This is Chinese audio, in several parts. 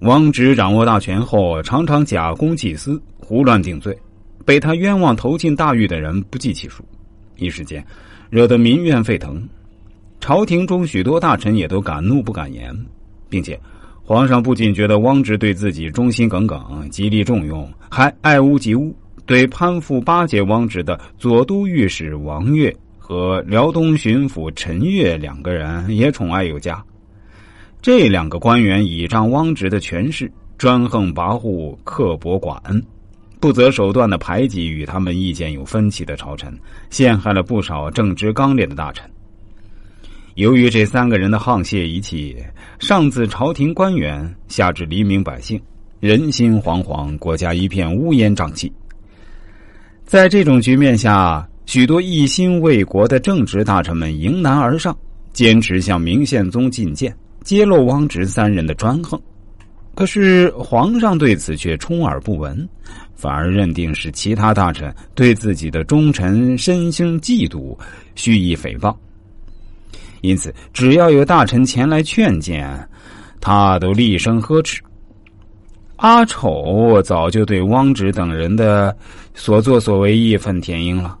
汪直掌握大权后，常常假公济私，胡乱定罪，被他冤枉投进大狱的人不计其数，一时间惹得民怨沸腾。朝廷中许多大臣也都敢怒不敢言，并且皇上不仅觉得汪直对自己忠心耿耿，极力重用，还爱屋及乌，对攀附巴结汪直的左都御史王悦。和辽东巡抚陈悦两个人也宠爱有加，这两个官员倚仗汪直的权势，专横跋扈、刻薄寡恩，不择手段的排挤与他们意见有分歧的朝臣，陷害了不少正直刚烈的大臣。由于这三个人的沆瀣一气，上自朝廷官员，下至黎民百姓，人心惶惶，国家一片乌烟瘴气。在这种局面下。许多一心为国的正直大臣们迎难而上，坚持向明宪宗进谏，揭露汪直三人的专横。可是皇上对此却充耳不闻，反而认定是其他大臣对自己的忠臣深生嫉妒，蓄意诽谤。因此，只要有大臣前来劝谏，他都厉声呵斥。阿丑早就对汪直等人的所作所为义愤填膺了。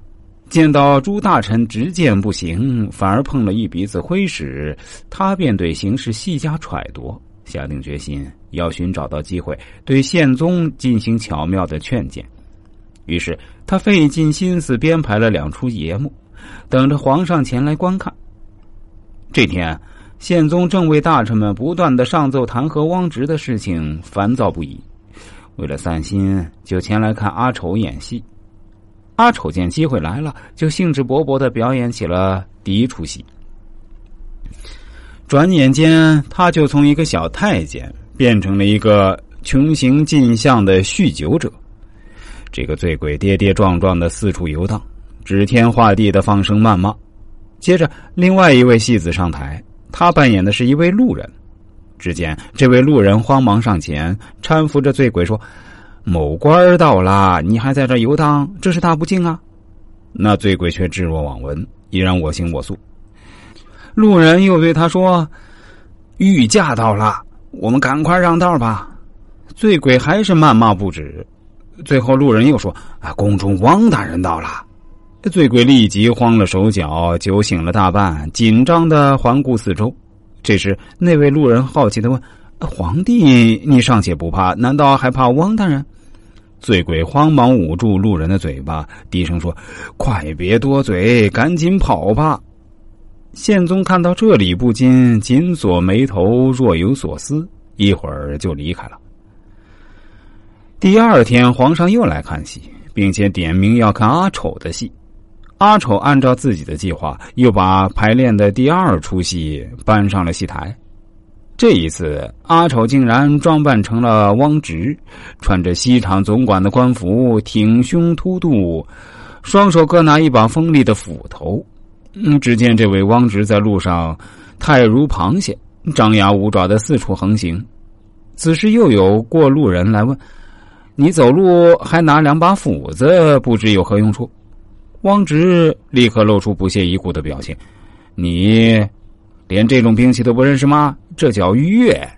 见到朱大臣执剑不行，反而碰了一鼻子灰时，他便对形势细加揣度，下定决心要寻找到机会对宪宗进行巧妙的劝谏。于是他费尽心思编排了两出节目，等着皇上前来观看。这天，宪宗正为大臣们不断的上奏弹劾汪直的事情烦躁不已，为了散心，就前来看阿丑演戏。阿丑见机会来了，就兴致勃勃的表演起了第一出戏。转眼间，他就从一个小太监变成了一个穷行尽相的酗酒者。这个醉鬼跌跌撞撞的四处游荡，指天画地的放声谩骂。接着，另外一位戏子上台，他扮演的是一位路人。只见这位路人慌忙上前搀扶着醉鬼说。某官到了，你还在这游荡，这是大不敬啊！那醉鬼却置若罔闻，依然我行我素。路人又对他说：“御驾到了，我们赶快让道吧。”醉鬼还是谩骂不止。最后，路人又说：“啊，宫中汪大人到了。”醉鬼立即慌了手脚，酒醒了大半，紧张的环顾四周。这时，那位路人好奇的问。皇帝，你尚且不怕，难道还怕汪大人？醉鬼慌忙捂住路人的嘴巴，低声说：“快别多嘴，赶紧跑吧！”宪宗看到这里，不禁紧锁眉头，若有所思，一会儿就离开了。第二天，皇上又来看戏，并且点名要看阿丑的戏。阿丑按照自己的计划，又把排练的第二出戏搬上了戏台。这一次，阿丑竟然装扮成了汪直，穿着西厂总管的官服，挺胸凸肚，双手各拿一把锋利的斧头。嗯，只见这位汪直在路上态如螃蟹，张牙舞爪的四处横行。此时又有过路人来问：“你走路还拿两把斧子，不知有何用处？”汪直立刻露出不屑一顾的表情：“你。”连这种兵器都不认识吗？这叫月，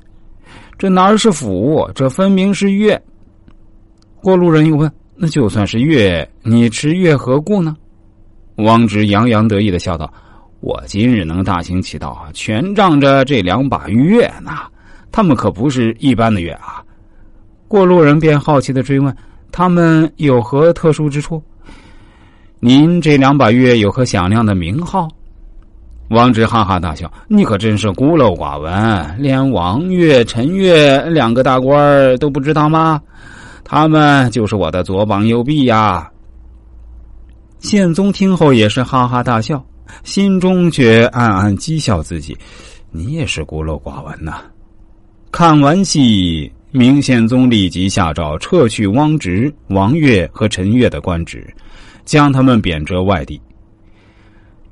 这哪是斧？这分明是月。过路人又问：“那就算是月，你持月何故呢？”汪直洋洋得意的笑道：“我今日能大行其道啊，全仗着这两把月呢。他们可不是一般的月啊。”过路人便好奇的追问：“他们有何特殊之处？您这两把月有何响亮的名号？”王直哈哈大笑：“你可真是孤陋寡闻，连王岳、陈岳两个大官都不知道吗？他们就是我的左膀右臂呀！”宪宗听后也是哈哈大笑，心中却暗暗讥笑自己：“你也是孤陋寡闻呐！”看完戏，明宪宗立即下诏撤去汪直、王岳和陈岳的官职，将他们贬谪外地。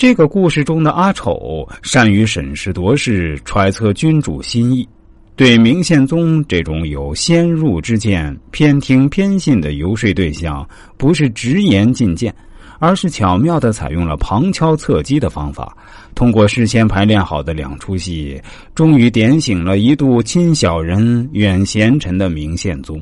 这个故事中的阿丑善于审时度势，揣测君主心意，对明宪宗这种有先入之见、偏听偏信的游说对象，不是直言进谏，而是巧妙的采用了旁敲侧击的方法，通过事先排练好的两出戏，终于点醒了一度亲小人远贤臣的明宪宗。